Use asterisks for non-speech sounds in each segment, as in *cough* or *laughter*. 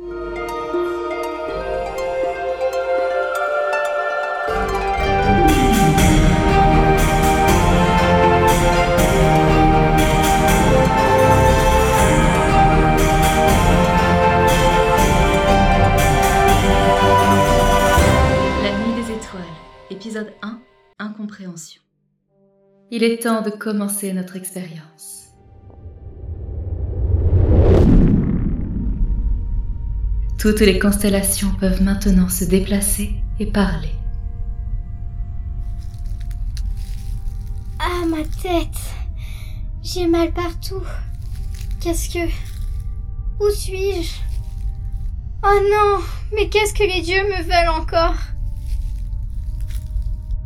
La nuit des étoiles, épisode 1, Incompréhension. Il est temps de commencer notre expérience. Toutes les constellations peuvent maintenant se déplacer et parler. Ah, ma tête J'ai mal partout. Qu'est-ce que... Où suis-je? Oh non Mais qu'est-ce que les dieux me veulent encore?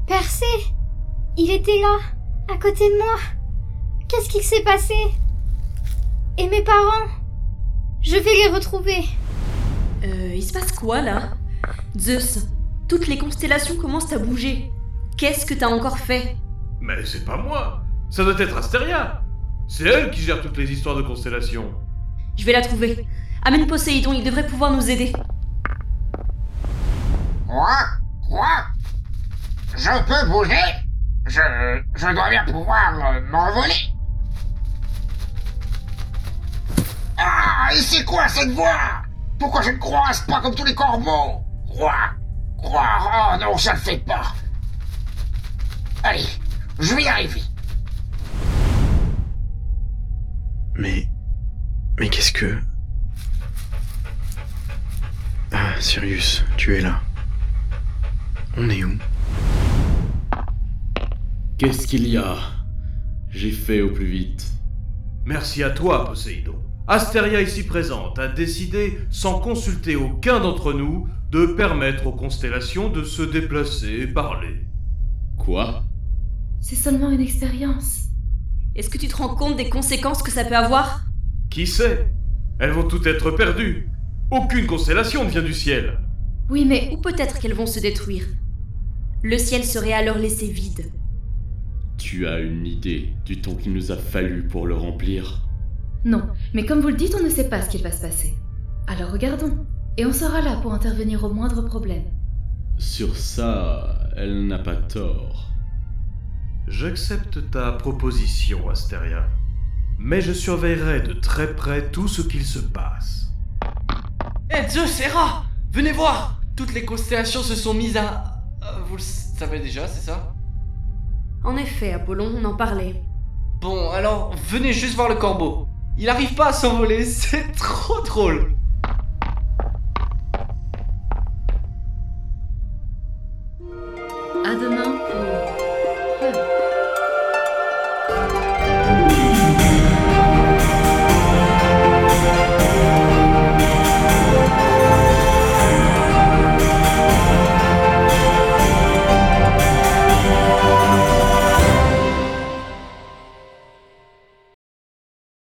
Percé Il était là, à côté de moi. Qu'est-ce qui s'est passé? Et mes parents? Je vais les retrouver. Euh, il se passe quoi là Zeus, toutes les constellations commencent à bouger. Qu'est-ce que t'as encore fait Mais c'est pas moi Ça doit être Astéria C'est elle qui gère toutes les histoires de constellations. Je vais la trouver. Amène Poséidon, il devrait pouvoir nous aider. Quoi Quoi Je peux bouger Je... je dois bien pouvoir euh, m'envoler. Ah, et c'est quoi cette voix? Pourquoi je ne croise pas comme tous les corbeaux Croire Croire Oh non, ça le fait pas. Allez, je vais y arriver. Mais. Mais qu'est-ce que. Ah, Sirius, tu es là. On est où? Qu'est-ce qu'il y a? J'ai fait au plus vite. Merci à toi, Poséidon. Astéria ici présente a décidé, sans consulter aucun d'entre nous, de permettre aux constellations de se déplacer et parler. Quoi? C'est seulement une expérience. Est-ce que tu te rends compte des conséquences que ça peut avoir? Qui sait? Elles vont toutes être perdues. Aucune constellation ne vient du ciel. Oui, mais Ou peut-être qu'elles vont se détruire. Le ciel serait alors laissé vide. Tu as une idée du temps qu'il nous a fallu pour le remplir? Non. Mais comme vous le dites, on ne sait pas ce qu'il va se passer. Alors regardons. Et on sera là pour intervenir au moindre problème. Sur ça, elle n'a pas tort. J'accepte ta proposition, Astéria. Mais je surveillerai de très près tout ce qu'il se passe. Eh Zeus, Hera Venez voir Toutes les constellations se sont mises à... Vous le savez déjà, c'est ça? En effet, Apollon, on en parlait. Bon, alors, venez juste voir le corbeau. Il arrive pas à s'envoler, *laughs* c'est trop drôle